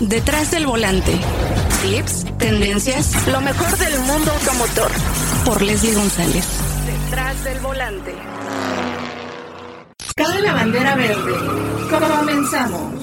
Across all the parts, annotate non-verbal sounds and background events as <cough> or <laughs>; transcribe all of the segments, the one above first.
Detrás del volante. Tips, tendencias, lo mejor del mundo automotor. Por Leslie González. Detrás del volante. Cabe la bandera verde. Comenzamos.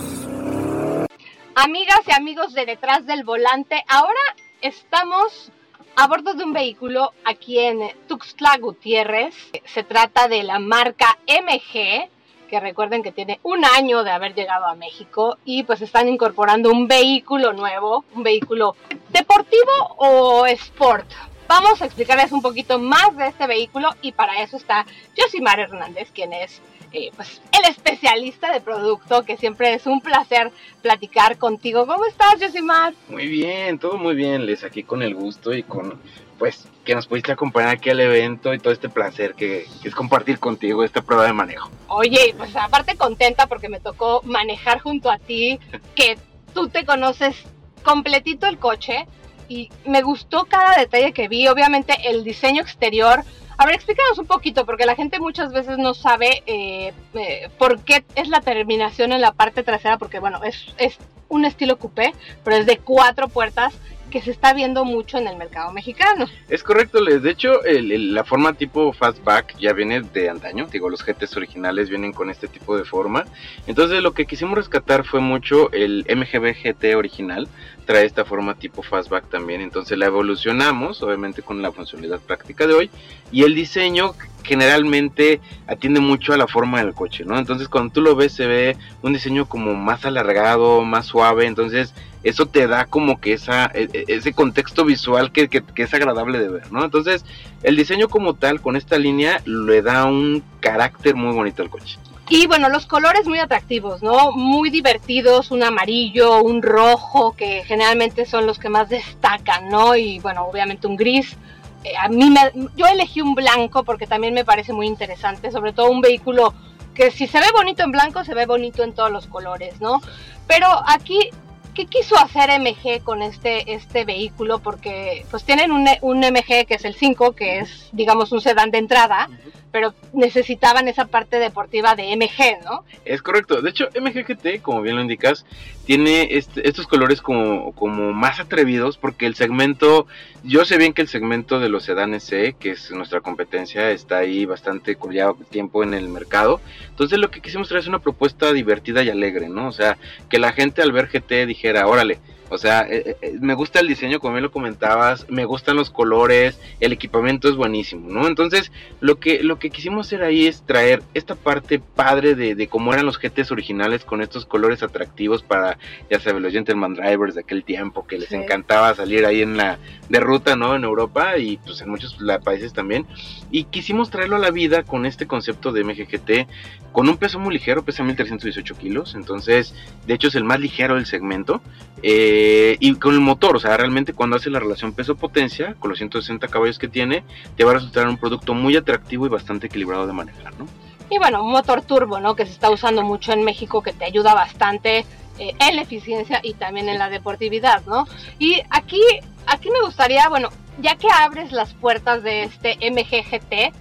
Amigas y amigos de Detrás del Volante, ahora estamos a bordo de un vehículo aquí en Tuxtla Gutiérrez. Se trata de la marca MG, que recuerden que tiene un año de haber llegado a México y pues están incorporando un vehículo nuevo, un vehículo deportivo o sport. Vamos a explicarles un poquito más de este vehículo y para eso está Josimar Hernández, quien es eh, pues, el especialista de producto, que siempre es un placer platicar contigo. ¿Cómo estás, Josimar? Muy bien, todo muy bien, Les, aquí con el gusto y con, pues, que nos pudiste acompañar aquí al evento y todo este placer que, que, es compartir contigo esta prueba de manejo. Oye, pues aparte contenta porque me tocó manejar junto a ti, <laughs> que tú te conoces completito el coche y me gustó cada detalle que vi, obviamente el diseño exterior, a ver, explícanos un poquito, porque la gente muchas veces no sabe eh, eh, por qué es la terminación en la parte trasera, porque bueno, es, es un estilo coupé, pero es de cuatro puertas que se está viendo mucho en el mercado mexicano. Es correcto, Les. De hecho, el, el, la forma tipo fastback ya viene de antaño. Digo, los GTs originales vienen con este tipo de forma. Entonces, lo que quisimos rescatar fue mucho el MGB GT original. Trae esta forma tipo fastback también. Entonces, la evolucionamos, obviamente, con la funcionalidad práctica de hoy. Y el diseño generalmente atiende mucho a la forma del coche, ¿no? Entonces, cuando tú lo ves, se ve un diseño como más alargado, más suave. Entonces, eso te da como que esa, ese contexto visual que, es agradable de ver, ¿no? Entonces, el diseño como tal, con esta línea, le da un carácter muy bonito al coche. Y bueno, los colores muy atractivos, ¿no? Muy divertidos, un amarillo, un rojo, que generalmente son los que más destacan, ¿no? Y bueno, obviamente un gris. Eh, a mí me, yo elegí un blanco porque también me parece muy interesante, sobre todo un vehículo que si se ve bonito en blanco, se ve bonito en todos los colores, ¿no? Pero aquí ¿qué quiso hacer MG con este, este vehículo? Porque pues tienen un, un MG que es el 5, que es digamos un sedán de entrada. Pero necesitaban esa parte deportiva de MG, ¿no? Es correcto, de hecho MG GT, como bien lo indicas, tiene este, estos colores como, como más atrevidos porque el segmento, yo sé bien que el segmento de los sedanes C, que es nuestra competencia, está ahí bastante ya tiempo en el mercado, entonces lo que quisimos traer es una propuesta divertida y alegre, ¿no? O sea, que la gente al ver GT dijera, órale, o sea, eh, eh, me gusta el diseño, como bien lo comentabas, me gustan los colores, el equipamiento es buenísimo, ¿no? Entonces, lo que, lo que quisimos hacer ahí es traer esta parte padre de, de cómo eran los GTs originales con estos colores atractivos para, ya sabes, los Gentleman Drivers de aquel tiempo que les sí. encantaba salir ahí en la de ruta, ¿no? En Europa y pues en muchos países también. Y quisimos traerlo a la vida con este concepto de MGGT, con un peso muy ligero, pesa 1318 kilos, entonces, de hecho es el más ligero del segmento. Eh, y con el motor, o sea, realmente cuando hace la relación peso-potencia, con los 160 caballos que tiene, te va a resultar un producto muy atractivo y bastante equilibrado de manejar, ¿no? Y bueno, un motor turbo, ¿no? Que se está usando mucho en México, que te ayuda bastante eh, en la eficiencia y también en la deportividad, ¿no? Y aquí, aquí me gustaría, bueno, ya que abres las puertas de este MGGT,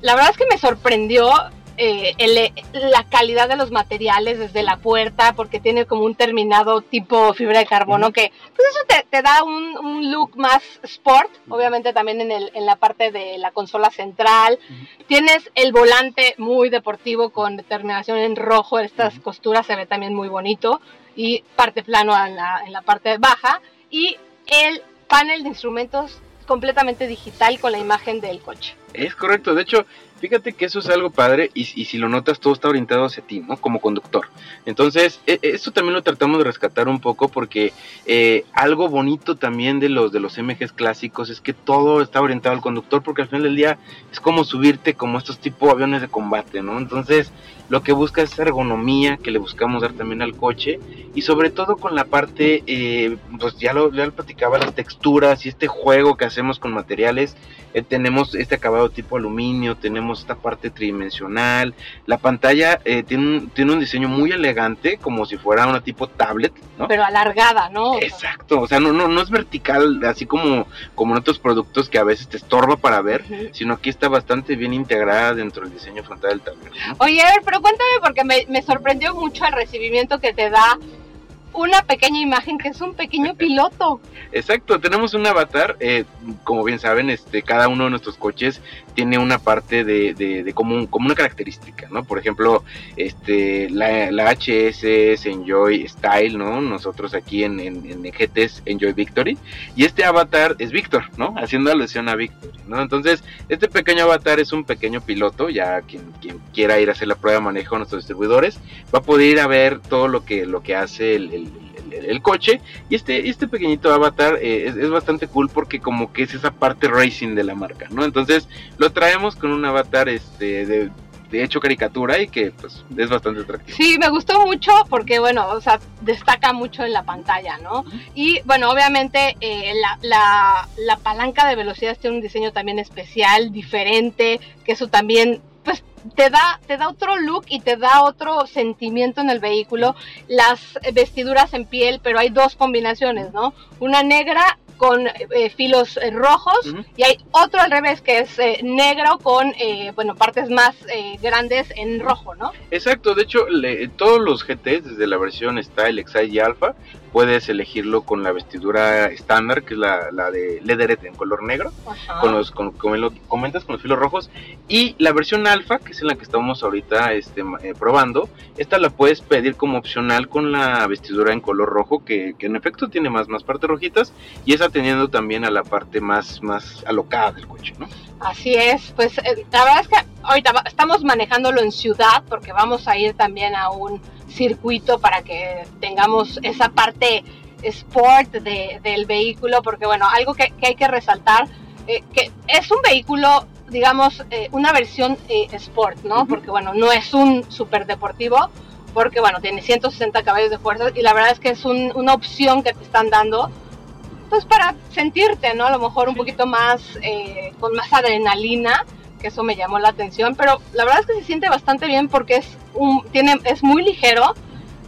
la verdad es que me sorprendió eh, el, la calidad de los materiales desde la puerta, porque tiene como un terminado tipo fibra de carbono, uh -huh. que pues eso te, te da un, un, look más sport, uh -huh. obviamente también en, el, en, la parte de la consola central. Uh -huh. Tienes el volante muy deportivo con terminación en rojo, estas costuras se ve también muy bonito, y parte plano en la, en la parte baja, y el panel de instrumentos completamente digital con la imagen del coche. Es correcto, de hecho, fíjate que eso es algo padre y, y, si lo notas todo está orientado hacia ti, ¿no? Como conductor. Entonces, e, esto también lo tratamos de rescatar un poco porque eh, algo bonito también de los de los MGs clásicos es que todo está orientado al conductor porque al final del día es como subirte como estos tipo aviones de combate, ¿no? Entonces, lo que busca es ergonomía que le buscamos dar también al coche y sobre todo con la parte, eh, pues ya lo, ya lo platicaba, las texturas y este juego que hacemos con materiales. Eh, tenemos este acabado tipo aluminio, tenemos esta parte tridimensional, la pantalla eh, tiene, un, tiene un diseño muy elegante, como si fuera una tipo tablet, ¿no? Pero alargada, ¿no? Exacto, o sea, no, no, no es vertical, así como, como en otros productos que a veces te estorba para ver, uh -huh. sino aquí está bastante bien integrada dentro del diseño frontal del tablero. ¿no? Oye, a ver, pero cuéntame porque me, me sorprendió mucho el recibimiento que te da una pequeña imagen que es un pequeño <laughs> piloto. Exacto, tenemos un avatar, eh, como bien saben, este, cada uno de nuestros coches tiene una parte de, de, como, una característica, ¿no? Por ejemplo, este, la, la HS es Enjoy Style, ¿no? Nosotros aquí en, en, en GT es Enjoy Victory, y este avatar es Victor, ¿no? Haciendo alusión a Victory, ¿no? Entonces, este pequeño avatar es un pequeño piloto, ya quien, quien quiera ir a hacer la prueba de manejo a nuestros distribuidores, va a poder ir a ver todo lo que, lo que hace el, coche. Y este, este pequeñito avatar eh, es, bastante cool porque como que es esa parte racing de la marca, ¿no? Entonces lo traemos con un avatar este de, hecho caricatura y que pues es bastante atractivo. Sí, me gustó mucho porque bueno, o sea, destaca mucho en la pantalla, ¿no? Y bueno, obviamente eh, la, la, la palanca de velocidad tiene un diseño también especial, diferente, que eso también te da, te da otro look y te da otro sentimiento en el vehículo. Las vestiduras en piel, pero hay dos combinaciones, ¿no? Una negra con eh, filos eh, rojos y hay otro al revés que es eh, negro con bueno partes más grandes en rojo, ¿no? Exacto, de hecho todos los GTs desde la versión Style, Excite y Alpha puedes elegirlo con la vestidura estándar que es la, la de leatherette en color negro con los con, como lo comentas con los filos rojos y la versión Alpha que es en la que estamos ahorita este, probando esta la puedes pedir como opcional con la vestidura en color rojo que, que en efecto tiene más más partes rojitas y esa teniendo también a la parte más, más alocada del coche, ¿no? Así es, pues eh, la verdad es que ahorita estamos manejándolo en ciudad porque vamos a ir también a un circuito para que tengamos esa parte sport del vehículo, porque bueno, algo que, hay que resaltar, eh, que es un vehículo, digamos, eh, una versión sport, ¿no? Porque bueno, no es un super deportivo, porque bueno, tiene 160 caballos de fuerza y la verdad es que es una opción que te están dando pues para sentirte, ¿no? A lo mejor un poquito más, eh, con más adrenalina, que eso me llamó la atención, pero la verdad es que se siente bastante bien porque es, un, tiene, es muy ligero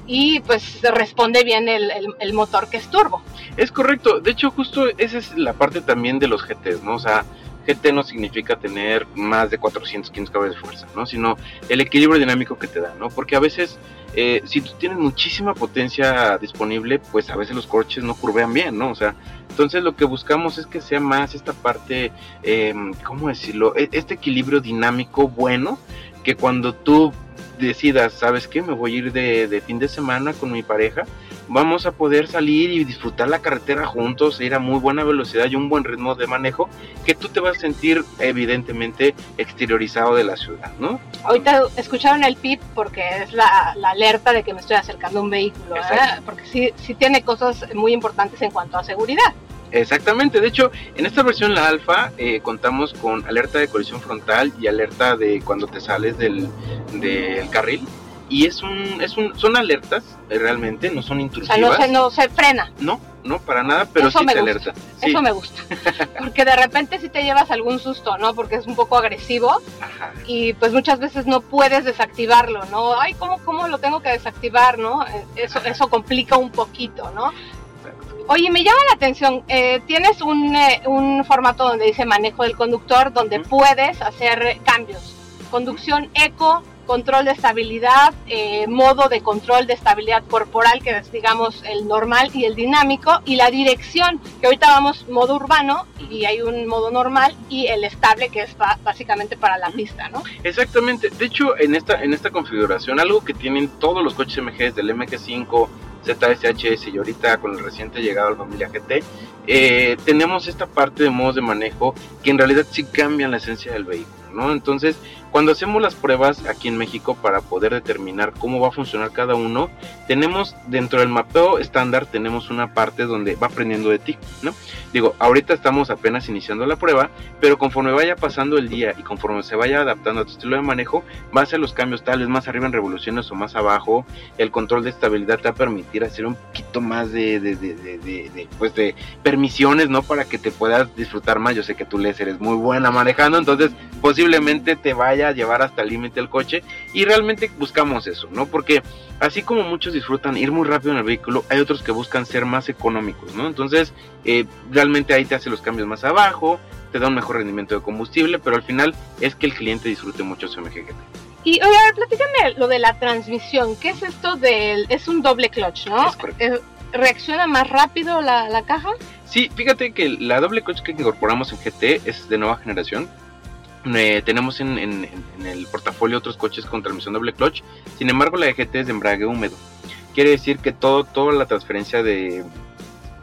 y pues responde bien el, el, motor que es turbo. Es correcto, de hecho justo esa es la parte también de los GTs, ¿no? O sea, GT no significa tener más de 415 caballos de fuerza, ¿no? Sino el equilibrio dinámico que te da, ¿no? Porque a veces eh, si tú tienes muchísima potencia disponible, pues a veces los coches no curvean bien, ¿no? O sea, entonces lo que buscamos es que sea más esta parte, eh, ¿cómo decirlo? E, este equilibrio dinámico bueno, que cuando tú decidas, ¿sabes qué? Me voy a ir de, fin de semana con mi pareja, vamos a poder salir y disfrutar la carretera juntos, ir a muy buena velocidad y un buen ritmo de manejo, que tú te vas a sentir evidentemente exteriorizado de la ciudad, ¿no? Ahorita escucharon el PIP porque es la, alerta de que me estoy acercando a un vehículo, ¿eh? porque sí, sí tiene cosas muy importantes en cuanto a seguridad. Exactamente, de hecho, en esta versión, la alfa, eh, contamos con alerta de colisión frontal y alerta de cuando te sales del, del carril. Y es un, es un, son alertas, eh, realmente, no son intrusivas. no se, no se frena. No, no, para nada, pero sí te alerta. Eso me gusta. <laughs> Porque de repente si te llevas algún susto, ¿no? Porque es un poco agresivo. Ajá. Y pues muchas veces no puedes desactivarlo, ¿no? Ay, ¿cómo, cómo lo tengo que desactivar, no? Eh, eso, eso complica un poquito, ¿no? Oye, me llama la atención, eh, tienes un, eh, un, formato donde dice manejo del conductor, donde puedes hacer cambios. Conducción eco, control de estabilidad, eh, modo de control de estabilidad corporal, que es digamos el normal y el dinámico, y la dirección, que ahorita vamos modo urbano y hay un modo normal y el estable, que es básicamente para la pista, ¿no? Exactamente. De hecho, en esta, en esta configuración, algo que tienen todos los coches MG, del MG5, ZSHS y ahorita con el reciente llegado al familia GT, eh, tenemos esta parte de modos de manejo que en realidad sí cambian la esencia del vehículo, ¿no? Entonces, cuando hacemos las pruebas aquí en México para poder determinar cómo va a funcionar cada uno, tenemos dentro del mapeo estándar tenemos una parte donde va aprendiendo de ti, ¿no? Digo, ahorita estamos apenas iniciando la prueba, pero conforme vaya pasando el día y conforme se vaya adaptando a tu estilo de manejo, va a hacer los cambios tal vez más arriba en revoluciones o más abajo. El control de estabilidad te va a permitir hacer un poquito más de, de, de, de pues de permisiones, ¿no? Para que te puedas disfrutar más. Yo sé que tú les eres muy buena manejando, entonces posiblemente te vaya a llevar hasta el límite el coche y realmente buscamos eso, ¿no? Porque así como muchos disfrutan ir muy rápido en el vehículo, hay otros que buscan ser más económicos, ¿no? Entonces, eh, realmente ahí te hace los cambios más abajo, te da un mejor rendimiento de combustible, pero al final es que el cliente disfrute mucho su MGGT. Y oye, a ver, platícame lo de la transmisión. ¿Qué es esto del... es un doble clutch, ¿no? Es correcto. Eh, ¿Reacciona más rápido la, la caja? Sí, fíjate que la doble clutch que incorporamos en GT es de nueva generación. Eh, tenemos en, el portafolio otros coches con transmisión doble clutch. Sin embargo, la de GT es de embrague húmedo. Quiere decir que todo, toda la transferencia de,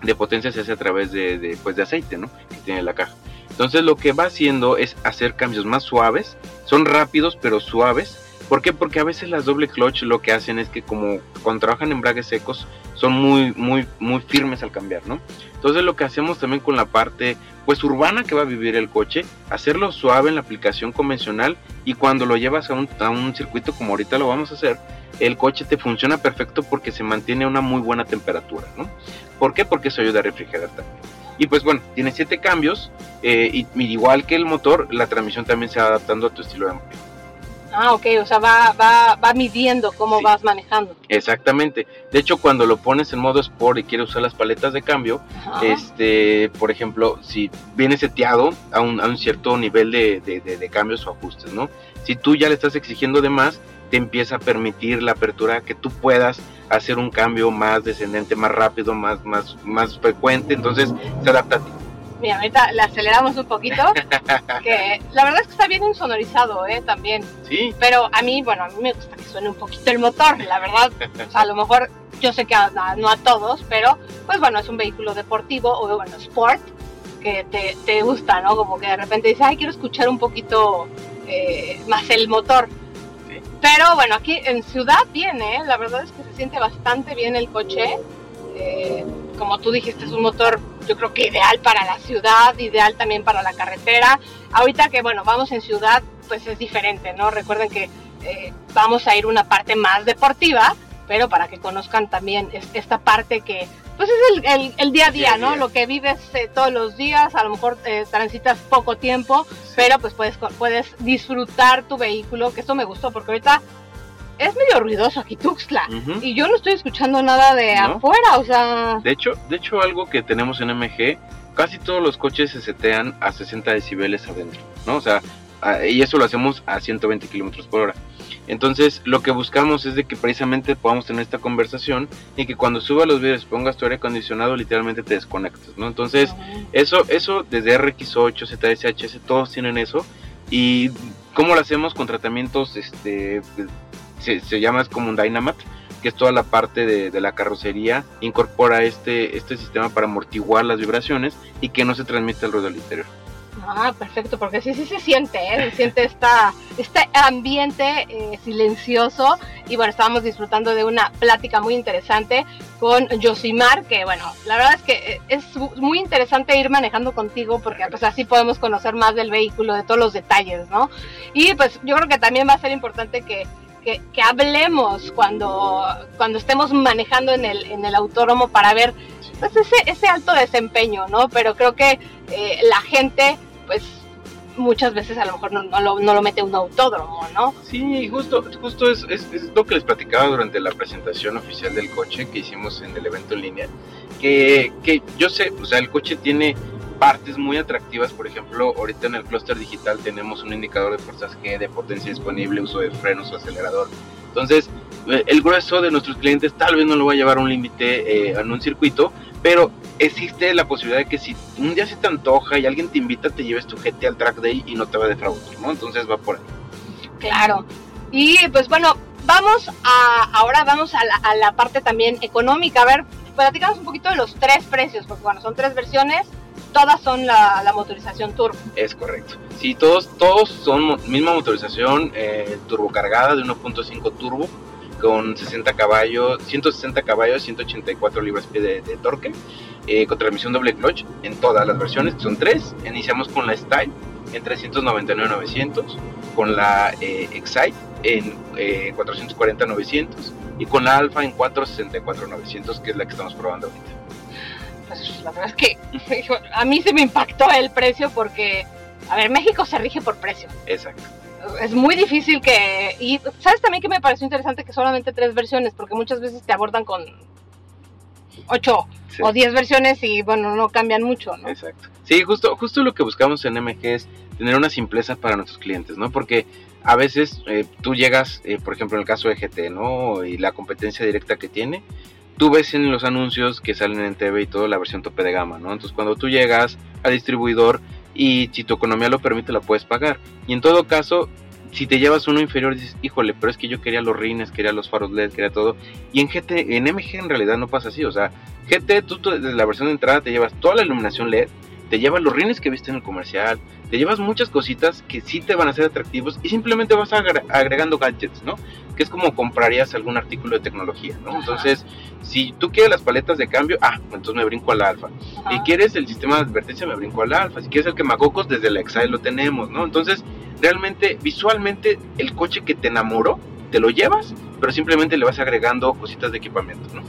de potencia se hace a través de, pues, de aceite, ¿no? Que tiene la caja. Entonces lo que va haciendo es hacer cambios más suaves. Son rápidos pero suaves. ¿Por qué? Porque a veces las doble clutch lo que hacen es que como cuando trabajan embragues secos son muy, muy, muy firmes al cambiar, ¿no? Entonces lo que hacemos también con la parte pues urbana que va a vivir el coche, hacerlo suave en la aplicación convencional y cuando lo llevas a un, circuito como ahorita lo vamos a hacer, el coche te funciona perfecto porque se mantiene a una muy buena temperatura, ¿no? ¿Por qué? Porque eso ayuda a refrigerar también. Y pues bueno, tiene siete cambios eh, y, y igual que el motor, la transmisión también se va adaptando a tu estilo de manejo. Ah, ok, o sea, va, va, va midiendo cómo Sí. vas manejando. Exactamente. De hecho, cuando lo pones en modo Sport y quieres usar las paletas de cambio, Ajá. este, por ejemplo, si viene seteado a un, a un cierto nivel de, de- de- de cambios o ajustes, ¿no? Si tú ya le estás exigiendo de más, te empieza a permitir la apertura que tú puedas hacer un cambio más descendente, más rápido, más, más, más frecuente, entonces se adapta a ti. Mira, ahorita le aceleramos un poquito, <laughs> que la verdad es que está bien insonorizado, ¿eh? También. Sí, Pero a mí, bueno, a mí me gusta que suene un poquito el motor, la verdad. O sea, a lo mejor yo sé que a, a- no a todos, pero pues bueno, es un vehículo deportivo o bueno, sport, que te, te gusta, ¿no? Como que de repente dices, ay, quiero escuchar un poquito eh, más el motor. Sí. Pero bueno, aquí en ciudad viene, la verdad es que se siente bastante bien el coche. Eh, como tú dijiste, es un motor yo creo que ideal para la ciudad, ideal también para la carretera. Ahorita que bueno, vamos en ciudad, pues es diferente, ¿no? Recuerden que eh, vamos a ir una parte más deportiva, pero para que conozcan también es- esta parte que pues es el, el- el día a día, ¿no? día. Lo que vives eh, todos los días, a lo mejor eh, transitas poco tiempo, pero pues puedes, puedes disfrutar tu vehículo, que eso me gustó, porque ahorita es medio ruidoso aquí Tuxtla. Y yo no estoy escuchando nada de ¿No? afuera, o sea... De hecho, de hecho algo que tenemos en MG, casi todos los coches se setean a 60 decibeles adentro, ¿no? O sea, y eso lo hacemos a 120 kilómetros por hora. Entonces, lo que buscamos es de que precisamente podamos tener esta conversación y que cuando subas los videos pongas tu aire acondicionado, literalmente te desconectas, ¿no? Entonces, eso, eso desde RX8, ZSHS, todos tienen eso. Y cómo lo hacemos con tratamientos, este, se, llama es como un Dynamat, que es toda la parte de, la carrocería, incorpora este, este sistema para amortiguar las vibraciones y que no se transmita el ruido al interior. Ah, perfecto, porque sí, sí se siente, ¿eh? Se siente esta, este ambiente eh, silencioso. Y bueno, estábamos disfrutando de una plática muy interesante con Josimar, que bueno, la verdad es que eh, es muy interesante ir manejando contigo porque pues así podemos conocer más del vehículo, de todos los detalles, ¿no? Y pues yo creo que también va a ser importante que, que, hablemos cuando, cuando estemos manejando en el, en el autódromo para ver pues ese, ese alto desempeño, ¿no? Pero creo que eh, la gente, pues muchas veces a lo mejor no, no lo, no lo mete un autódromo, ¿no? Sí, justo, justo es, es, es lo que les platicaba durante la presentación oficial del coche que hicimos en el evento en línea. Que, que yo sé, o sea, el coche tiene partes muy atractivas, por ejemplo, ahorita en el clúster digital tenemos un indicador de fuerzas G, de potencia disponible, uso de frenos o acelerador. Entonces, eh, el grueso de nuestros clientes tal vez no lo va a llevar a un límite eh, en un circuito, pero existe la posibilidad de que si un día se te antoja y alguien te invita, te lleves tu GT al track day y no te va a defraudar, ¿no? Entonces va por ahí. Claro. Y pues bueno, vamos a, ahora vamos a la, a la parte también económica. A ver, platicamos un poquito de los tres precios, porque bueno, son tres versiones, todas son la, la motorización turbo. Es correcto. Sí, todos, todos son misma motorización eh, turbocargada de 1.5 turbo con 60 caballos, 160 caballos, 184 libras-pie de, de torque, eh, con transmisión doble clutch en todas las versiones, son tres. Iniciamos con la Style en 399-900, con la eh, Excite en eh, 440-900 y con la Alpha en 464-900, que es la que estamos probando ahorita. Pues la verdad es que <laughs> a mí se me impactó el precio porque, a ver, México se rige por precio. Exacto. es muy difícil que... Y sabes también que me pareció interesante que solamente tres versiones, porque muchas veces te abordan con ocho Sí. o diez versiones y bueno, no cambian mucho, ¿no? Exacto. Sí, justo, justo lo que buscamos en MG es tener una simpleza para nuestros clientes, ¿no? Porque a veces eh, tú llegas, eh, por ejemplo en el caso de GT, ¿no? Y la competencia directa que tiene, tú ves en los anuncios que salen en TV y todo la versión tope de gama, ¿no? Entonces cuando tú llegas al distribuidor y si tu economía lo permite la puedes pagar. Y en todo caso, si te llevas uno inferior dices, híjole, pero es que yo quería los rines, quería los faros LED, quería todo. Y en GT, en MG en realidad no pasa así, o sea, GT tú, desde la versión de entrada te llevas toda la iluminación LED, te llevas los rines que viste en el comercial, te llevas muchas cositas que sí te van a ser atractivos y simplemente vas agregando gadgets, ¿no? Que es como comprarías algún artículo de tecnología, ¿no? Entonces, si tú quieres las paletas de cambio, ah, entonces me brinco al alfa. Si quieres el sistema de advertencia, me brinco al alfa. Si quieres el quemacocos, desde la Exile lo tenemos, ¿no? Entonces, realmente, visualmente, el coche que te enamoró, te lo llevas, pero simplemente le vas agregando cositas de equipamiento, ¿no?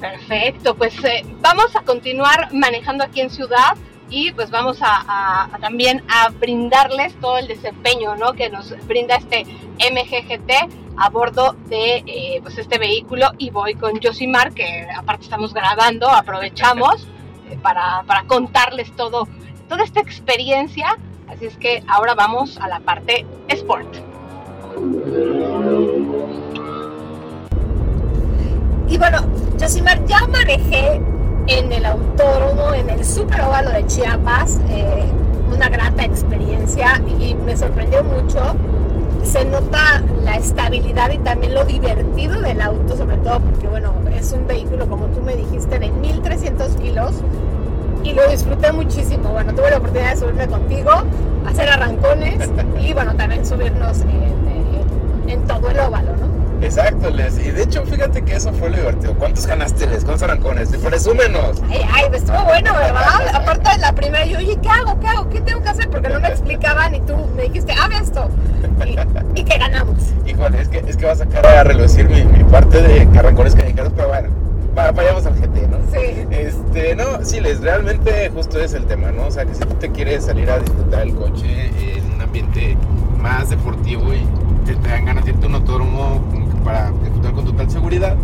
Perfecto, pues eh, vamos a continuar manejando aquí en Ciudad y pues vamos a, también a brindarles todo el desempeño ¿no? que nos brinda este MGGT a bordo de eh, pues este vehículo y voy con Josimar que aparte estamos grabando, aprovechamos eh, para, para, contarles todo, toda esta experiencia, así es que ahora vamos a la parte Sport. Y bueno, Josimar, ya manejé en el autódromo, en el super óvalo de Chiapas, eh, una grata experiencia y me sorprendió mucho. Se nota la estabilidad y también lo divertido del auto, sobre todo porque, bueno, es un vehículo, como tú me dijiste, de 1300 kilos y lo disfruté muchísimo. Bueno, tuve la oportunidad de subirme contigo, hacer arrancones y, bueno, también subirnos en, en todo el óvalo. Exacto, Les. Y de hecho, fíjate que eso fue lo divertido. ¿Cuántos ganaste, Les? ¿Cuántos arrancones? Presúmenos. Ay, ay, estuvo bueno, ¿verdad? Aparte de la primera, yo, oye, ¿qué hago? ¿Qué hago? ¿Qué tengo que hacer? Porque no me explicaban y tú me dijiste, haga esto. Y, que ganamos. Híjole, es que, es que va a sacar a relucir mi, mi parte de arrancones callejeros, pero bueno. Vayamos al GT, ¿no? Sí. Este, no, sí, les, realmente justo es el tema, ¿no? O sea, que si tú te quieres salir a disfrutar el coche en un ambiente más deportivo y te, te dan ganas de irte a un autódromo para disfrutar con total seguridad,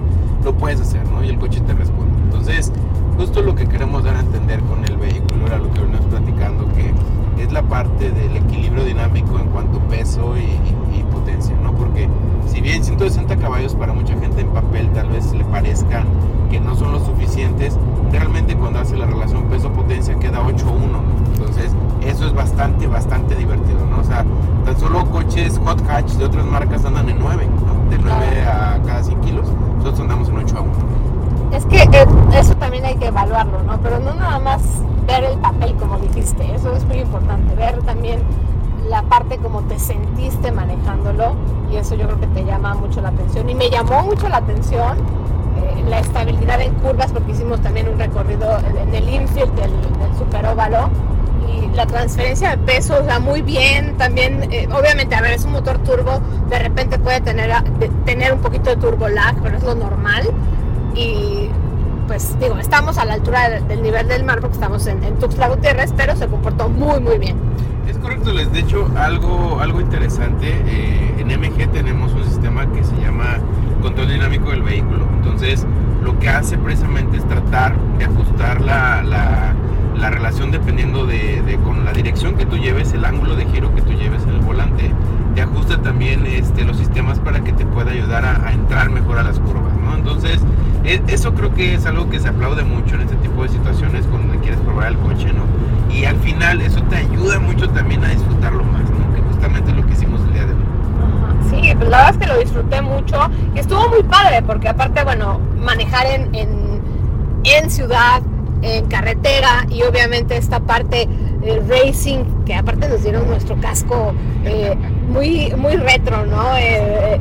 lo puedes hacer, ¿no? Y el coche te responde. Entonces, justo lo que queremos dar a entender con el vehículo era lo que venimos platicando, que es la parte del equilibrio dinámico en cuanto peso y, potencia, ¿no? Porque si bien 160 caballos para mucha gente en papel tal vez le parezcan que no son lo suficientes, realmente cuando hace la relación peso-potencia queda 8-1, Entonces, eso es bastante, bastante divertido, ¿no? O sea, tan solo coches hot hatch de otras marcas andan en 9, De 9 a cada 100 kilos, nosotros andamos en 8 a 1. Es que eh, eso también hay que evaluarlo, ¿no? Pero no nada más ver el papel, como dijiste, eso es muy importante, ver también la parte como te sentiste manejándolo y eso yo creo que te llama mucho la atención. Y me llamó mucho la atención eh, la estabilidad en curvas porque hicimos también un recorrido en el infield del, del superóvalo y la transferencia de peso, o sea, muy bien, también, eh, obviamente, a ver, es un motor turbo, de repente puede tener, tener un poquito de turbo lag, pero es lo normal. Y pues digo, estamos a la altura del, nivel del mar porque estamos en, en, Tuxtla Gutiérrez, pero se comportó muy, muy bien. Es correcto, les de hecho algo, algo interesante, eh, en MG tenemos un sistema que se llama control dinámico del vehículo, entonces lo que hace precisamente es tratar de ajustar la, la la relación dependiendo de, con la dirección que tú lleves, el ángulo de giro que tú lleves en el volante, te ajusta también este, los sistemas para que te pueda ayudar a, entrar mejor a las curvas, ¿no? Entonces, e, eso creo que es algo que se aplaude mucho en este tipo de situaciones cuando quieres probar el coche, ¿no? Y al final eso te ayuda mucho también a disfrutarlo más, ¿no? Que justamente es lo que hicimos el día de hoy. Sí, pues la verdad es que lo disfruté mucho y estuvo muy padre porque aparte, bueno, manejar en, en, en ciudad, en carretera y obviamente esta parte de racing, que aparte nos dieron nuestro casco eh, muy, muy retro, ¿no? Eh,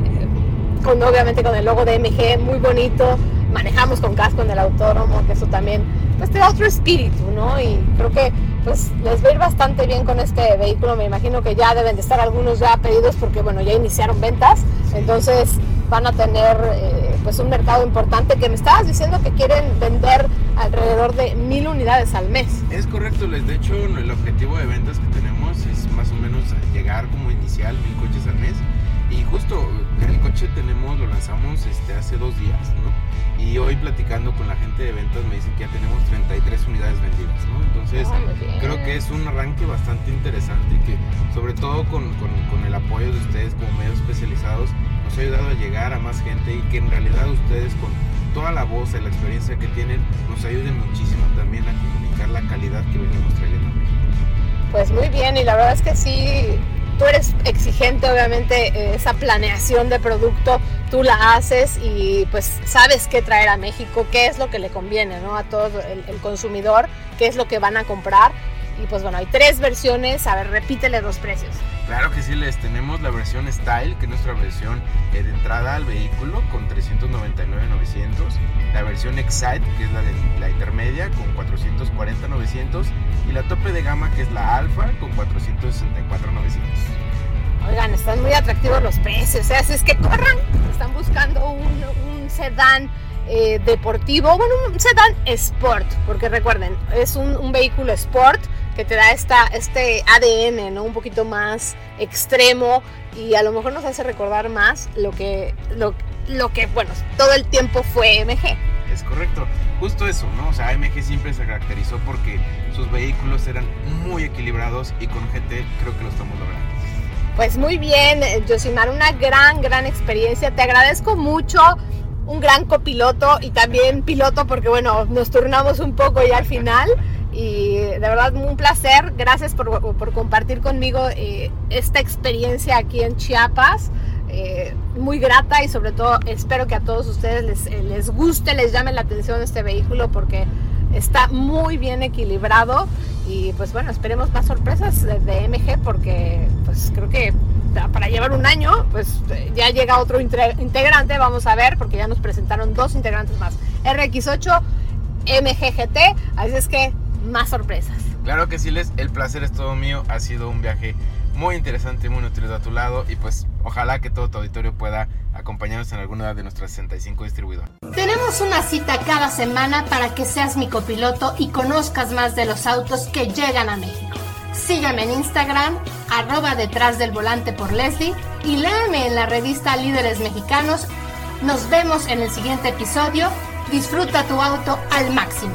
con, obviamente con el logo de MG, muy bonito. Manejamos con casco en el autódromo, que eso también pues te da otro espíritu, ¿no? Y creo que pues les va a ir bastante bien con este vehículo. Me imagino que ya deben de estar algunos ya pedidos porque bueno, ya iniciaron ventas. Entonces van a tener eh, pues un mercado importante que me estabas diciendo que quieren vender alrededor de mil unidades al mes. Es correcto, les de hecho el objetivo de ventas que tenemos es más o menos llegar como inicial mil coches al mes y justo el coche tenemos, lo lanzamos este, hace dos días, ¿no? Y hoy platicando con la gente de ventas me dicen que ya tenemos 33 unidades vendidas, ¿no? Entonces, creo que es un arranque bastante interesante y que sobre todo con, con, el apoyo de ustedes como medios especializados nos ha ayudado a llegar a más gente y que en realidad ustedes con toda la voz y la experiencia que tienen nos ayuden muchísimo también a comunicar la calidad que venimos trayendo a México. Pues muy bien y la verdad es que sí tú eres exigente, obviamente, esa planeación de producto tú la haces y pues sabes qué traer a México, qué es lo que le conviene ¿no? a todo el, consumidor, qué es lo que van a comprar. Y pues bueno, hay tres versiones, a ver, repítele los precios. Claro que sí, les tenemos la versión Style, que es nuestra versión eh, de entrada al vehículo con 399,900. La versión Excite, que es la de la intermedia, con 440,900. Y la tope de gama, que es la Alpha, con 464,900. Oigan, están muy atractivos los precios. Sea, si es que corran, están buscando un, un sedán eh, deportivo, bueno, un sedán sport, porque recuerden, es un, un, vehículo sport que te da esta, este ADN, ¿no? Un poquito más extremo y a lo mejor nos hace recordar más lo que, lo, lo que bueno, todo el tiempo fue MG. Es correcto, justo eso, ¿no? O sea, MG siempre se caracterizó porque sus vehículos eran muy equilibrados y con GT creo que lo estamos logrando. Pues muy bien, Josimar, una gran, gran experiencia. Te agradezco mucho. Un gran copiloto y también piloto porque bueno, nos turnamos un poco ya al final <laughs> y de verdad un placer. Gracias por, por compartir conmigo eh, esta experiencia aquí en Chiapas. Eh, muy grata y sobre todo espero que a todos ustedes les, les guste, les llame la atención este vehículo porque está muy bien equilibrado y pues bueno, esperemos más sorpresas de, MG porque pues creo que para llevar un año pues ya llega otro integrante, vamos a ver porque ya nos presentaron dos integrantes más, RX8, MGGT, así es que más sorpresas. Claro que sí, Les, el placer es todo mío, ha sido un viaje muy interesante, muy nutrido a tu lado y pues ojalá que todo tu auditorio pueda acompañarnos en alguna de nuestras 65 distribuidoras. Tenemos una cita cada semana para que seas mi copiloto y conozcas más de los autos que llegan a México. Sígueme en Instagram, arroba detrás del volante por Leslie y léame en la revista Líderes Mexicanos. Nos vemos en el siguiente episodio. Disfruta tu auto al máximo.